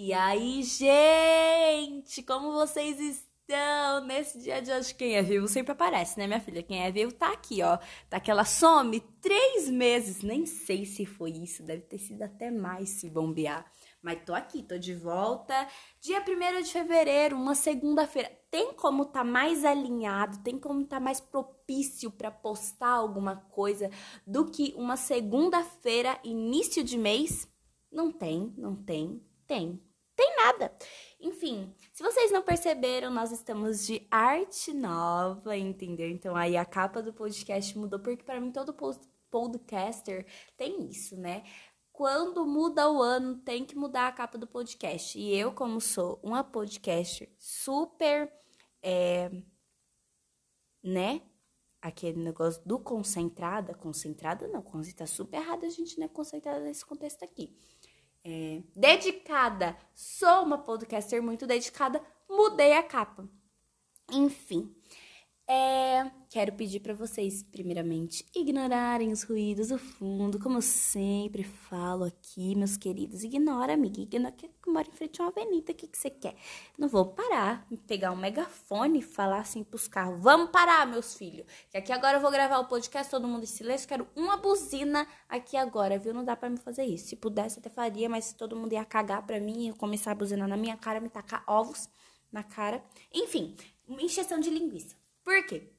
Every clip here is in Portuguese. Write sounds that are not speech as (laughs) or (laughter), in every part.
E aí, gente, como vocês estão nesse dia de hoje? Quem é vivo sempre aparece, né, minha filha? Quem é vivo tá aqui, ó. Tá que ela some três meses. Nem sei se foi isso, deve ter sido até mais se bombear. Mas tô aqui, tô de volta. Dia 1 de fevereiro, uma segunda-feira. Tem como tá mais alinhado, tem como tá mais propício para postar alguma coisa do que uma segunda-feira, início de mês? Não tem, não tem, tem tem nada. Enfim, se vocês não perceberam, nós estamos de arte nova, entendeu? Então aí a capa do podcast mudou, porque para mim todo podcaster tem isso, né? Quando muda o ano, tem que mudar a capa do podcast. E eu, como sou uma podcaster super, é, né? Aquele negócio do concentrada, concentrada não, concentrada tá super errada, a gente não é concentrada nesse contexto aqui é, dedicada, sou uma podcaster muito dedicada, mudei a capa. Enfim, é, quero pedir para vocês, primeiramente, ignorarem os ruídos do fundo, como eu sempre falo aqui, meus queridos. Ignora, amiga, ignora que mora em frente a uma avenida, o que, que você quer? Não vou parar, pegar um megafone e falar assim pros carros, vamos parar, meus filhos, que aqui agora eu vou gravar o podcast, todo mundo em silêncio, quero uma buzina aqui agora, viu? Não dá para me fazer isso. Se pudesse, até faria, mas se todo mundo ia cagar pra mim, ia começar a buzinar na minha cara, me tacar ovos na cara. Enfim, encheção de linguiça. Por quê?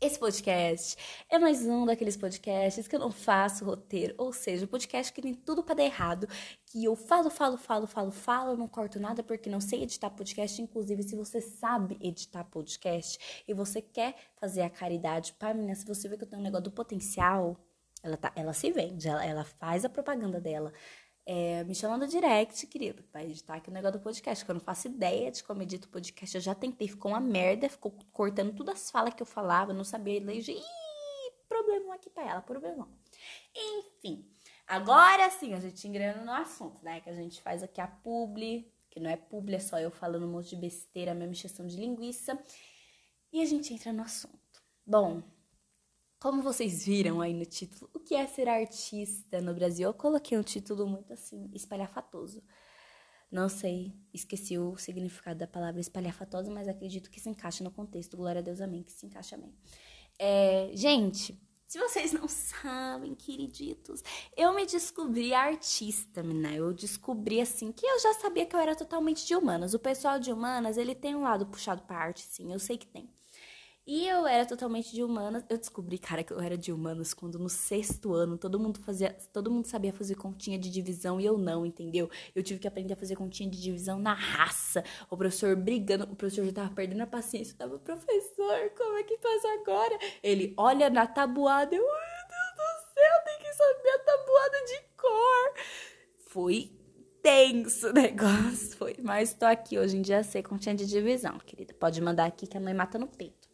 Esse podcast é mais um daqueles podcasts que eu não faço roteiro, ou seja, podcast que tem tudo para dar errado, que eu falo, falo, falo, falo, falo, não corto nada porque não sei editar podcast. Inclusive, se você sabe editar podcast e você quer fazer a caridade para mim, se você vê que eu tenho um negócio do potencial, ela, tá, ela se vende, ela, ela faz a propaganda dela. É, me chama no direct, querido, pra editar aqui o negócio do podcast, que eu não faço ideia de como edito o podcast. Eu já tentei, ficou uma merda, ficou cortando todas as falas que eu falava, não sabia ler. Ih, problemão aqui pra ela, problemão. Enfim, agora sim, a gente engrando no assunto, né? Que a gente faz aqui a publi, que não é publi, é só eu falando um monte de besteira, mesmo exceção de linguiça. E a gente entra no assunto. Bom, como vocês viram aí no título, o que é ser artista no Brasil? Eu coloquei um título muito assim, espalhafatoso. Não sei, esqueci o significado da palavra espalhafatosa, mas acredito que se encaixa no contexto. Glória a Deus, amém, que se encaixa bem. É, gente, se vocês não sabem, queriditos, eu me descobri artista, né? Eu descobri assim que eu já sabia que eu era totalmente de humanas. O pessoal de humanas, ele tem um lado puxado para arte, sim, eu sei que tem. E eu era totalmente de humanas. Eu descobri, cara, que eu era de humanas quando no sexto ano todo mundo fazia, todo mundo sabia fazer continha de divisão e eu não, entendeu? Eu tive que aprender a fazer continha de divisão na raça. O professor brigando, o professor já tava perdendo a paciência. Eu tava, professor, como é que faz agora? Ele olha na tabuada, eu, meu Deus do céu, tem que saber a tabuada de cor. Foi tenso o (laughs) negócio, foi. Mas tô aqui hoje em dia sei continha de divisão, querida. Pode mandar aqui que a mãe mata no peito.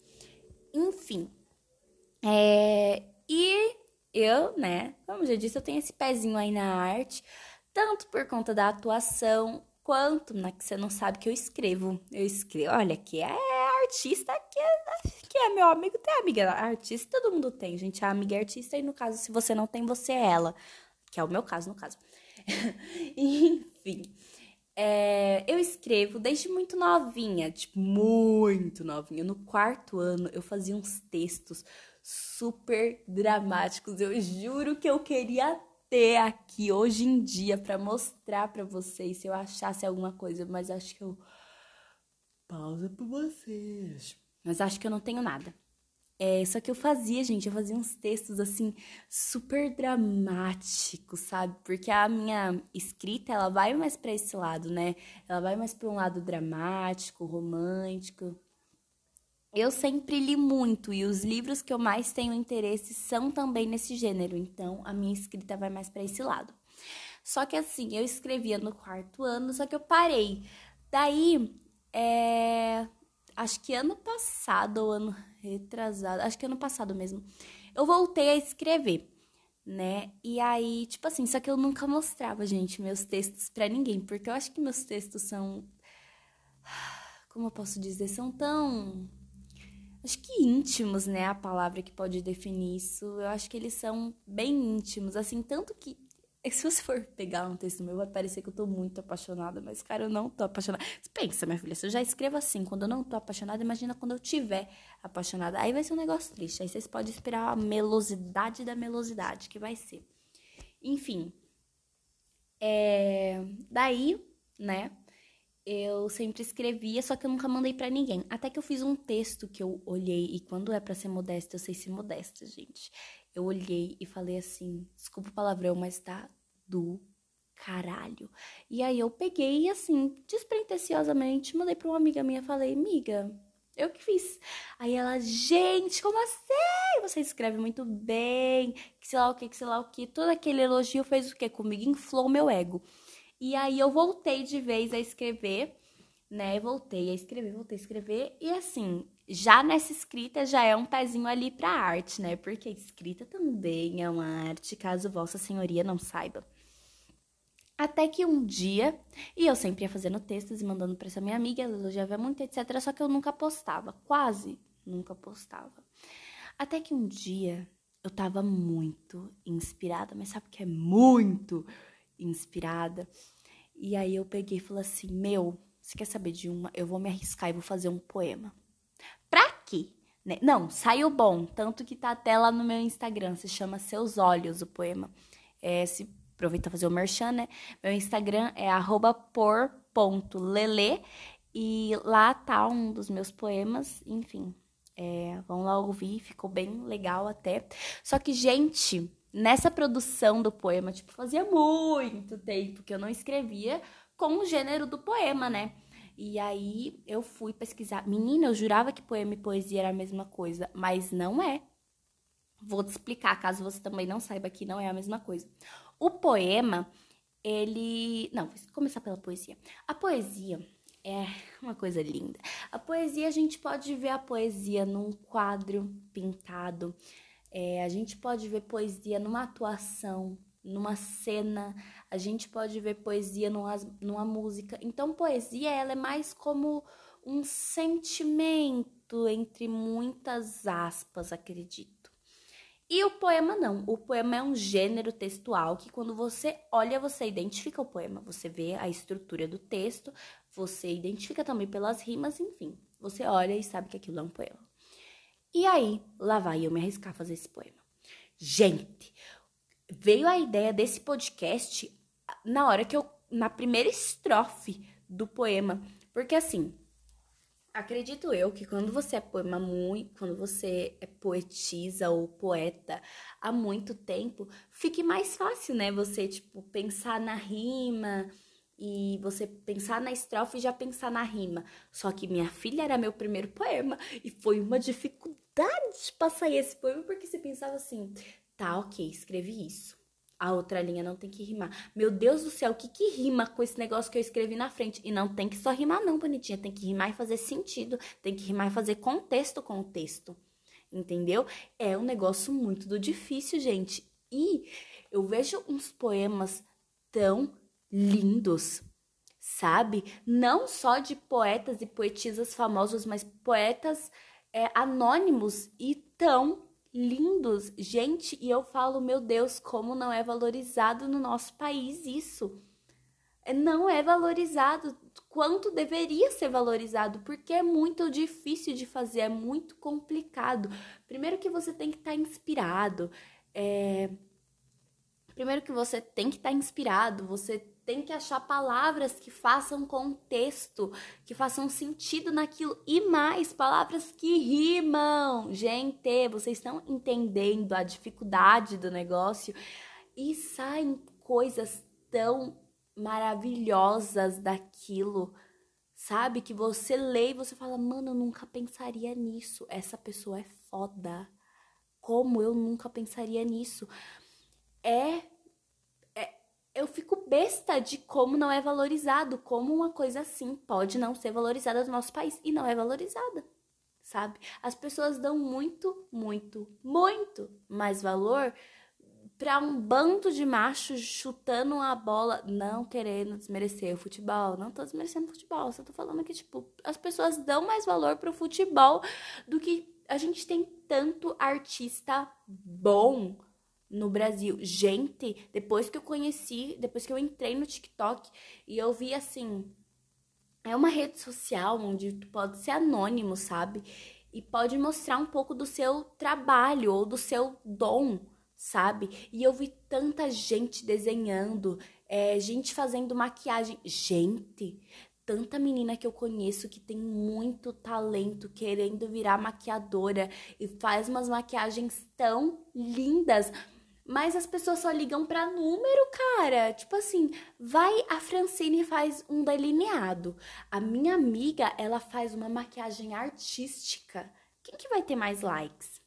É, e eu, né, como já disse, eu tenho esse pezinho aí na arte, tanto por conta da atuação, quanto na né, que você não sabe que eu escrevo. Eu escrevo, olha, que é artista, que é, que é meu amigo, tem amiga artista, todo mundo tem, gente. A amiga é artista, e no caso, se você não tem, você é ela. Que é o meu caso, no caso. (laughs) Enfim. É, eu escrevo desde muito novinha, tipo, muito novinha. No quarto ano eu fazia uns textos super dramáticos. Eu juro que eu queria ter aqui hoje em dia para mostrar para vocês se eu achasse alguma coisa, mas acho que eu pausa para vocês. Mas acho que eu não tenho nada. É, só que eu fazia, gente, eu fazia uns textos assim super dramáticos, sabe? Porque a minha escrita, ela vai mais para esse lado, né? Ela vai mais para um lado dramático, romântico. Eu sempre li muito e os livros que eu mais tenho interesse são também nesse gênero, então a minha escrita vai mais para esse lado. Só que assim, eu escrevia no quarto ano, só que eu parei. Daí, é, acho que ano passado ou ano retrasado, acho que ano passado mesmo, eu voltei a escrever, né? E aí, tipo assim, só que eu nunca mostrava, gente, meus textos para ninguém, porque eu acho que meus textos são como eu posso dizer, são tão acho que íntimos, né, a palavra que pode definir isso. Eu acho que eles são bem íntimos, assim, tanto que (laughs) se você for pegar um texto meu, vai parecer que eu tô muito apaixonada, mas, cara, eu não tô apaixonada. Pensa, minha filha, se eu já escrevo assim, quando eu não tô apaixonada, imagina quando eu tiver apaixonada. Aí vai ser um negócio triste. Aí vocês podem esperar a melosidade da melosidade que vai ser. Enfim. É... Daí, né? Eu sempre escrevia, só que eu nunca mandei para ninguém. Até que eu fiz um texto que eu olhei, e quando é para ser modesta, eu sei ser modesta, gente eu olhei e falei assim: desculpa o palavrão, mas tá do caralho. E aí eu peguei assim, despretensiosamente, mandei pra uma amiga minha, falei: amiga, eu que fiz. Aí ela, gente, como assim? Você escreve muito bem, que sei lá o que, que sei lá o que. Todo aquele elogio fez o que comigo? Inflou meu ego. E aí eu voltei de vez a escrever, né? Voltei a escrever, voltei a escrever. E assim, já nessa escrita já é um pezinho ali para arte, né? Porque escrita também é uma arte, caso Vossa Senhoria não saiba. Até que um dia, e eu sempre ia fazendo textos e mandando para essa minha amiga, ela elogiava muito, etc. Só que eu nunca postava, quase nunca postava. Até que um dia eu tava muito inspirada, mas sabe o que é muito inspirada? E aí eu peguei e falei assim: Meu, você quer saber de uma? Eu vou me arriscar e vou fazer um poema. Pra quê? Né? Não, saiu bom. Tanto que tá até lá no meu Instagram. Se chama Seus Olhos o poema. É, se aproveita fazer o merchan, né? Meu Instagram é por.lele. E lá tá um dos meus poemas. Enfim, é, vão lá ouvir. Ficou bem legal até. Só que, gente, nessa produção do poema, tipo, fazia muito tempo que eu não escrevia com o gênero do poema, né? E aí eu fui pesquisar. Menina, eu jurava que poema e poesia era a mesma coisa, mas não é. Vou te explicar, caso você também não saiba que não é a mesma coisa. O poema, ele. Não, vou começar pela poesia. A poesia é uma coisa linda. A poesia, a gente pode ver a poesia num quadro pintado, é, a gente pode ver poesia numa atuação, numa cena, a gente pode ver poesia numa, numa música. Então, poesia ela é mais como um sentimento, entre muitas aspas, acredito. E o poema não. O poema é um gênero textual que quando você olha, você identifica o poema. Você vê a estrutura do texto, você identifica também pelas rimas, enfim. Você olha e sabe que aquilo é um poema. E aí, lá vai eu me arriscar a fazer esse poema. Gente, veio a ideia desse podcast na hora que eu. na primeira estrofe do poema. Porque assim, acredito eu que quando você é poema muito. quando você é poetisa ou poeta há muito tempo, fique mais fácil, né? Você, tipo, pensar na rima e você pensar na estrofe e já pensar na rima. Só que minha filha era meu primeiro poema e foi uma dificuldade passar esse poema porque você pensava assim, Tá, ok, escrevi isso. A outra linha não tem que rimar. Meu Deus do céu, o que que rima com esse negócio que eu escrevi na frente? E não tem que só rimar, não, bonitinha. Tem que rimar e fazer sentido. Tem que rimar e fazer contexto com o texto. Entendeu? É um negócio muito do difícil, gente. E eu vejo uns poemas tão lindos, sabe? Não só de poetas e poetisas famosos, mas poetas é, anônimos e tão lindos. Gente, e eu falo, meu Deus, como não é valorizado no nosso país isso. É, não é valorizado quanto deveria ser valorizado, porque é muito difícil de fazer, é muito complicado. Primeiro que você tem que estar tá inspirado, é... primeiro que você tem que estar tá inspirado, você tem que achar palavras que façam contexto, que façam sentido naquilo e mais palavras que rimam. Gente, vocês estão entendendo a dificuldade do negócio e saem coisas tão maravilhosas daquilo. Sabe que você lê e você fala: "Mano, eu nunca pensaria nisso. Essa pessoa é foda. Como eu nunca pensaria nisso?" É eu fico besta de como não é valorizado, como uma coisa assim pode não ser valorizada no nosso país e não é valorizada, sabe? As pessoas dão muito, muito, muito mais valor para um bando de machos chutando a bola, não querendo desmerecer o futebol, não tô desmerecendo o futebol, só tô falando que tipo, as pessoas dão mais valor pro futebol do que a gente tem tanto artista bom no Brasil. Gente, depois que eu conheci, depois que eu entrei no TikTok e eu vi assim, é uma rede social onde tu pode ser anônimo, sabe? E pode mostrar um pouco do seu trabalho ou do seu dom, sabe? E eu vi tanta gente desenhando, é, gente fazendo maquiagem. Gente, tanta menina que eu conheço que tem muito talento querendo virar maquiadora e faz umas maquiagens tão lindas. Mas as pessoas só ligam pra número, cara. Tipo assim, vai a Francine faz um delineado. A minha amiga, ela faz uma maquiagem artística. Quem que vai ter mais likes?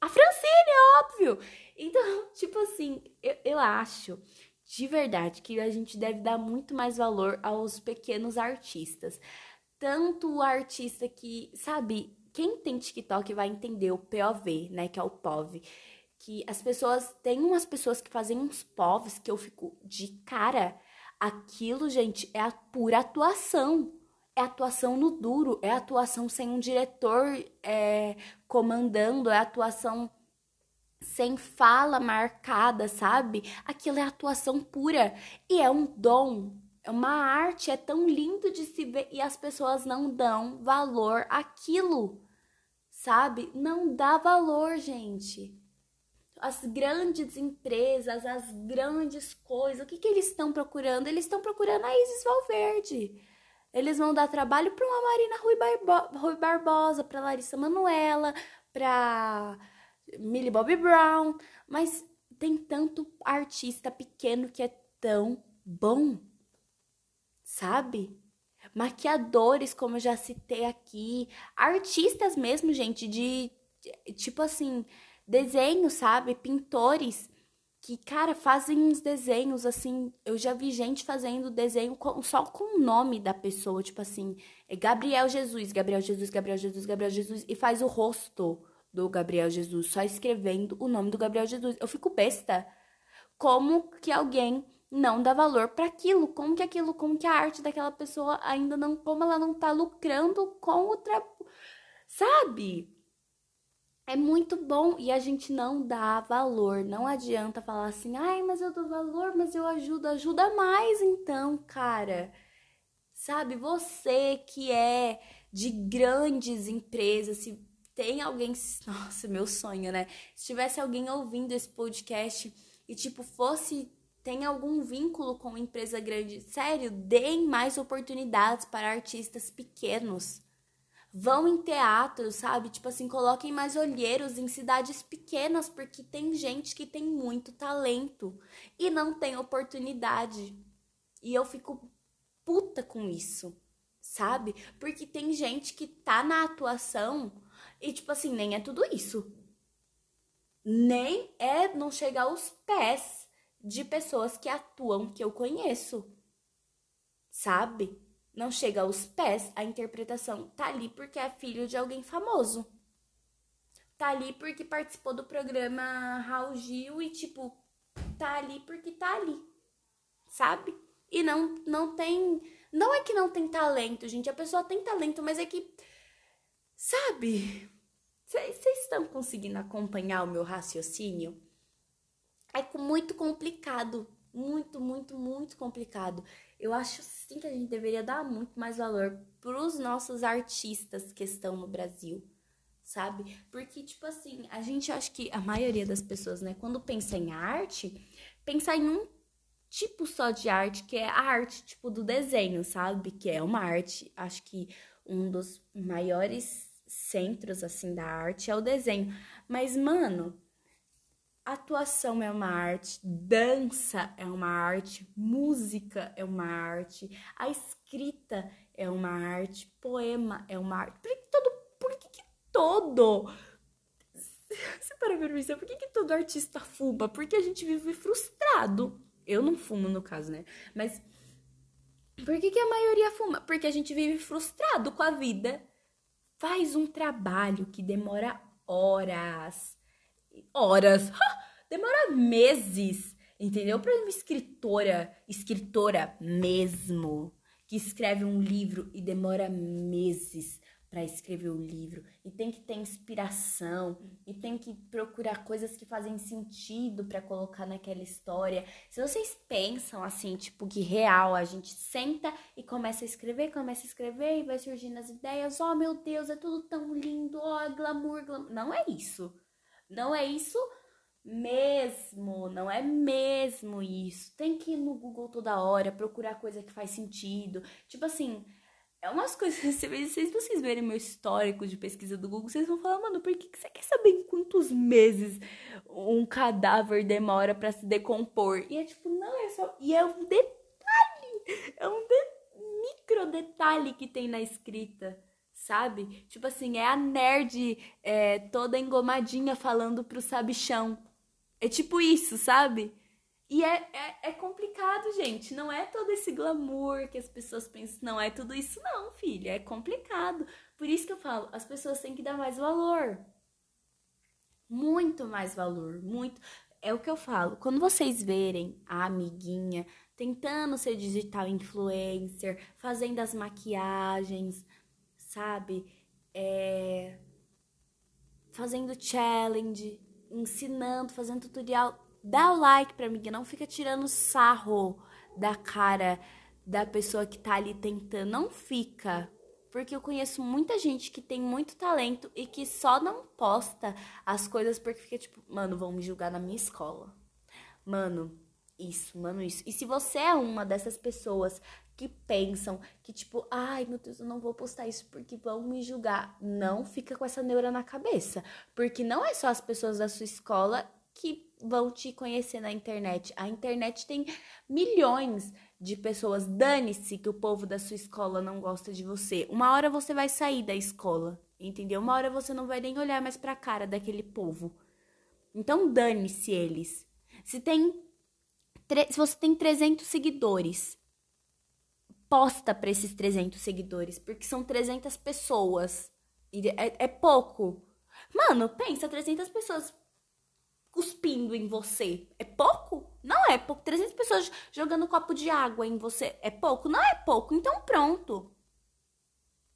A Francine, óbvio! (laughs) Então, tipo assim, eu, eu acho de verdade que a gente deve dar muito mais valor aos pequenos artistas. Tanto o artista que, sabe, quem tem TikTok vai entender o POV, né, que é o POV que as pessoas tem umas pessoas que fazem uns povos que eu fico de cara. Aquilo, gente, é a pura atuação. É atuação no duro, é atuação sem um diretor é, comandando, é atuação sem fala marcada, sabe? Aquilo é atuação pura e é um dom, é uma arte, é tão lindo de se ver e as pessoas não dão valor àquilo, sabe? Não dá valor, gente as grandes empresas, as grandes coisas, o que, que eles estão procurando? Eles estão procurando a Isis Valverde. Eles vão dar trabalho para uma Marina Rui, Barbo Rui Barbosa, para Larissa Manuela, para Millie Bobby Brown, mas tem tanto artista pequeno que é tão bom, sabe? Maquiadores, como eu já citei aqui, artistas mesmo, gente, de tipo assim, desenhos, sabe? Pintores que, cara, fazem uns desenhos assim. Eu já vi gente fazendo desenho com, só com o nome da pessoa, tipo assim, é Gabriel Jesus, Gabriel Jesus, Gabriel Jesus, Gabriel Jesus, e faz o rosto do Gabriel Jesus, só escrevendo o nome do Gabriel Jesus. Eu fico besta. Como que alguém não dá valor para aquilo? Como que aquilo, como que a arte daquela pessoa ainda não, como ela não tá lucrando com o trabalho, sabe? É muito bom e a gente não dá valor. Não adianta falar assim, ai, mas eu dou valor, mas eu ajudo. Ajuda mais então, cara. Sabe, você que é de grandes empresas, se tem alguém. (laughs) Nossa, meu sonho, né? Se tivesse alguém ouvindo esse podcast e, tipo, fosse. Tem algum vínculo com empresa grande? Sério, deem mais oportunidades para artistas pequenos Vão em teatro, sabe? Tipo assim, coloquem mais olheiros em cidades pequenas, porque tem gente que tem muito talento e não tem oportunidade. E eu fico puta com isso, sabe? Porque tem gente que tá na atuação e, tipo assim, nem é tudo isso. Nem é não chegar aos pés de pessoas que atuam que eu conheço, sabe? Não chega aos pés, a interpretação tá ali porque é filho de alguém famoso. Tá ali porque participou do programa Raul Gil e, tipo, tá ali porque tá ali. Sabe? E não, não tem. Não é que não tem talento, gente. A pessoa tem talento, mas é que. Sabe? Vocês estão conseguindo acompanhar o meu raciocínio? É muito complicado. Muito, muito, muito complicado. Eu acho sim que a gente deveria dar muito mais valor para os nossos artistas que estão no Brasil, sabe? Porque, tipo assim, a gente acha que a maioria das pessoas, né, quando pensa em arte, pensa em um tipo só de arte, que é a arte, tipo, do desenho, sabe? Que é uma arte, acho que um dos maiores centros, assim, da arte é o desenho. Mas, mano, Atuação é uma arte, dança é uma arte, música é uma arte, a escrita é uma arte, poema é uma arte. Por que todo. Por que, que todo. (laughs) Você para ver isso, por que, que todo artista fuma? Porque a gente vive frustrado. Eu não fumo, no caso, né? Mas por que, que a maioria fuma? Porque a gente vive frustrado com a vida. Faz um trabalho que demora horas. Horas. (laughs) demora meses, entendeu? Para uma escritora, escritora mesmo, que escreve um livro e demora meses para escrever o livro e tem que ter inspiração e tem que procurar coisas que fazem sentido para colocar naquela história. Se vocês pensam assim, tipo que real, a gente senta e começa a escrever, começa a escrever e vai surgindo as ideias. Oh, meu Deus, é tudo tão lindo. Oh, glamour, glamour. Não é isso. Não é isso mesmo, não é mesmo isso. Tem que ir no Google toda hora, procurar coisa que faz sentido. Tipo assim, é umas coisas. (laughs) Se vocês verem meu histórico de pesquisa do Google, vocês vão falar, mano, por que, você quer saber em quantos meses um cadáver demora para se decompor? E é tipo, não, é só. E é um detalhe! É um de... micro detalhe que tem na escrita sabe? Tipo assim, é a nerd é, toda engomadinha falando pro sabichão. É tipo isso, sabe? E é, é, é, complicado, gente. Não é todo esse glamour que as pessoas pensam. Não é tudo isso, não, filha. É complicado. Por isso que eu falo, as pessoas têm que dar mais valor. Muito mais valor. Muito. É o que eu falo. Quando vocês verem a amiguinha tentando ser digital influencer, fazendo as maquiagens, sabe? É... Fazendo challenge, ensinando, fazendo tutorial, dá o like pra mim, não fica tirando sarro da cara da pessoa que tá ali tentando, não fica. Porque eu conheço muita gente que tem muito talento e que só não posta as coisas porque fica tipo, mano, vão me julgar na minha escola. Mano, isso, mano, isso. E se você é uma dessas pessoas que pensam que, tipo, ai meu Deus, eu não vou postar isso porque vão me julgar. Não fica com essa neura na cabeça. Porque não é só as pessoas da sua escola que vão te conhecer na internet. A internet tem milhões de pessoas. Dane-se que o povo da sua escola não gosta de você. Uma hora você vai sair da escola, entendeu? Uma hora você não vai nem olhar mais pra cara daquele povo. Então dane-se eles. Se tem se você tem 300 seguidores, posta para esses 300 seguidores, porque são 300 pessoas. E é, é pouco. Mano, pensa, 300 pessoas cuspindo em você. É pouco? Não é pouco. 300 pessoas jogando copo de água em você. É pouco? Não é pouco. Então pronto.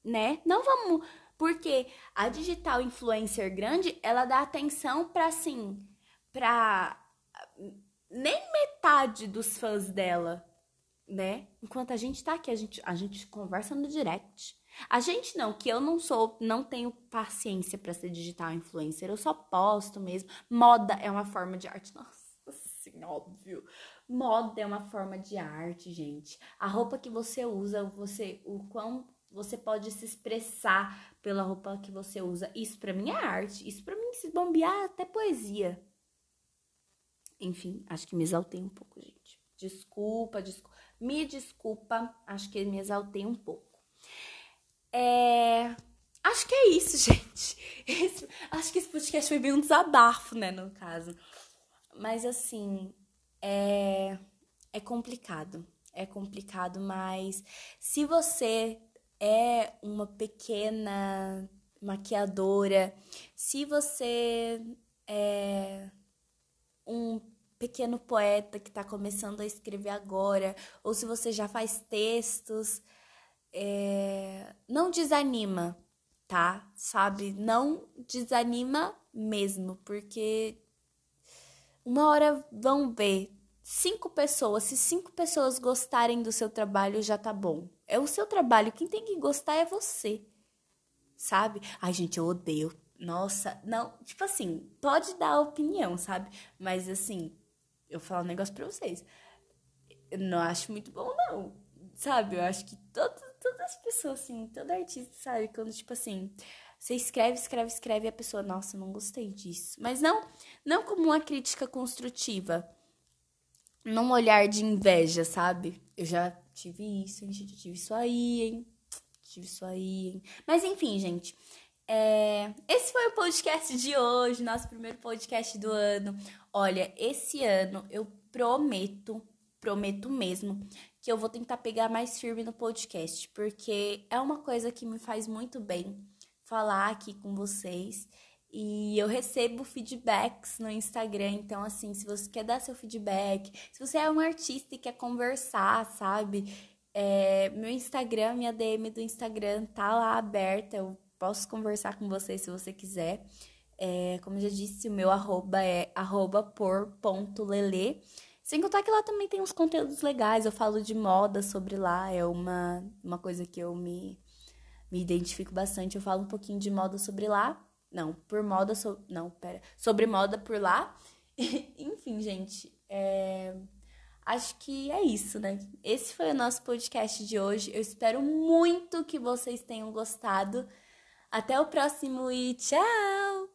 Né? Não vamos. Porque a digital influencer grande, ela dá atenção para assim, para nem metade dos fãs dela né? Enquanto a gente tá aqui, a gente, a gente conversa no direct. A gente não, que eu não sou, não tenho paciência para ser digital influencer, eu só posto mesmo. Moda é uma forma de arte. Nossa, assim, óbvio. Moda é uma forma de arte, gente. A roupa que você usa, você, o quão você pode se expressar pela roupa que você usa. Isso para mim é arte. Isso para mim se bombear é até poesia. Enfim, acho que me exaltei um pouco, gente. Desculpa, desculpa. Me desculpa, acho que me exaltei um pouco. É... Acho que é isso, (laughs) gente. Esse... Acho que esse podcast foi bem um desabafo, né, no caso. Mas assim, é, é complicado. É complicado, mas se você é uma pequena maquiadora, se você é um pequeno poeta que está começando a escrever agora, ou se você já faz textos, é... não desanima, tá? Sabe? Não desanima mesmo, porque uma hora vão ver cinco pessoas, se cinco pessoas gostarem do seu trabalho, já tá bom. É o seu trabalho, quem tem que gostar é você. Sabe? Ai, gente, eu odeio. Nossa, não, tipo assim, pode dar opinião, sabe? Mas assim, eu falo um negócio pra vocês. Eu não acho muito bom, não. Sabe? Eu acho que todo, todas as pessoas, assim, todo artista, sabe? Quando, tipo assim, você escreve, escreve, escreve e a pessoa, nossa, não gostei disso. Mas não, não como uma crítica construtiva. Num olhar de inveja, sabe? Eu já tive isso, gente, eu tive isso aí, hein? Tive isso aí, hein? Mas enfim, gente. É... Esse foi o podcast de hoje, nosso primeiro podcast do ano. Olha, esse ano eu prometo, prometo mesmo, que eu vou tentar pegar mais firme no podcast, porque é uma coisa que me faz muito bem falar aqui com vocês. E eu recebo feedbacks no Instagram, então assim, se você quer dar seu feedback, se você é um artista e quer conversar, sabe? É, meu Instagram, minha DM do Instagram tá lá aberta, eu posso conversar com você se você quiser. É, como eu já disse, o meu arroba é arroba por.lele. Sem contar que lá também tem uns conteúdos legais. Eu falo de moda sobre lá, é uma, uma coisa que eu me, me identifico bastante. Eu falo um pouquinho de moda sobre lá. Não, por moda. So, não, pera. Sobre moda por lá. (laughs) Enfim, gente. É, acho que é isso, né? Esse foi o nosso podcast de hoje. Eu espero muito que vocês tenham gostado. Até o próximo e tchau!